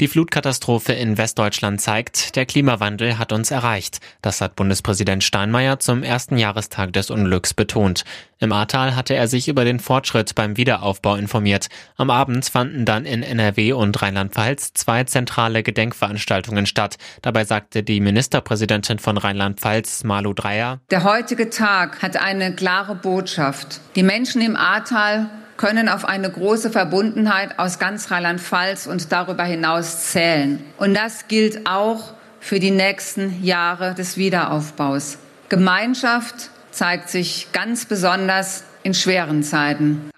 Die Flutkatastrophe in Westdeutschland zeigt, der Klimawandel hat uns erreicht. Das hat Bundespräsident Steinmeier zum ersten Jahrestag des Unglücks betont. Im Ahrtal hatte er sich über den Fortschritt beim Wiederaufbau informiert. Am Abend fanden dann in NRW und Rheinland-Pfalz zwei zentrale Gedenkveranstaltungen statt. Dabei sagte die Ministerpräsidentin von Rheinland-Pfalz, Malu Dreyer, Der heutige Tag hat eine klare Botschaft. Die Menschen im Ahrtal können auf eine große Verbundenheit aus ganz Rheinland-Pfalz und darüber hinaus zählen. Und das gilt auch für die nächsten Jahre des Wiederaufbaus. Gemeinschaft zeigt sich ganz besonders in schweren Zeiten.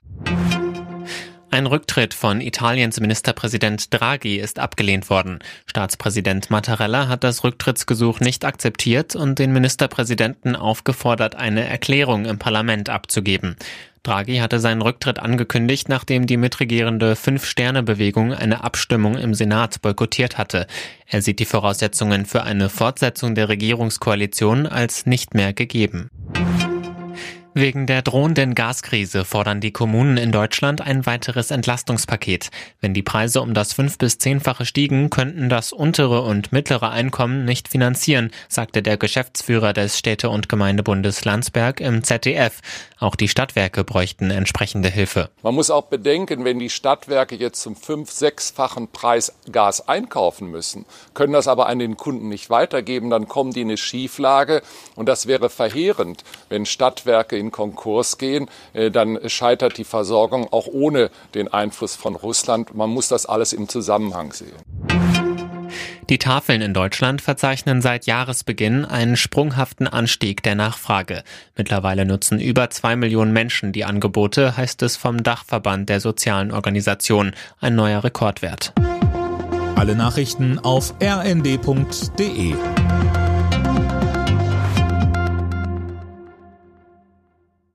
Ein Rücktritt von Italiens Ministerpräsident Draghi ist abgelehnt worden. Staatspräsident Mattarella hat das Rücktrittsgesuch nicht akzeptiert und den Ministerpräsidenten aufgefordert, eine Erklärung im Parlament abzugeben. Draghi hatte seinen Rücktritt angekündigt, nachdem die mitregierende Fünf-Sterne-Bewegung eine Abstimmung im Senat boykottiert hatte. Er sieht die Voraussetzungen für eine Fortsetzung der Regierungskoalition als nicht mehr gegeben. Wegen der drohenden Gaskrise fordern die Kommunen in Deutschland ein weiteres Entlastungspaket. Wenn die Preise um das fünf- bis zehnfache stiegen, könnten das untere und mittlere Einkommen nicht finanzieren, sagte der Geschäftsführer des Städte- und Gemeindebundes Landsberg im ZDF. Auch die Stadtwerke bräuchten entsprechende Hilfe. Man muss auch bedenken, wenn die Stadtwerke jetzt zum fünf-, sechsfachen Preis Gas einkaufen müssen, können das aber an den Kunden nicht weitergeben, dann kommen die in eine Schieflage und das wäre verheerend, wenn Stadtwerke in Konkurs gehen, dann scheitert die Versorgung auch ohne den Einfluss von Russland. Man muss das alles im Zusammenhang sehen. Die Tafeln in Deutschland verzeichnen seit Jahresbeginn einen sprunghaften Anstieg der Nachfrage. Mittlerweile nutzen über zwei Millionen Menschen die Angebote, heißt es vom Dachverband der sozialen Organisationen. Ein neuer Rekordwert. Alle Nachrichten auf rnd.de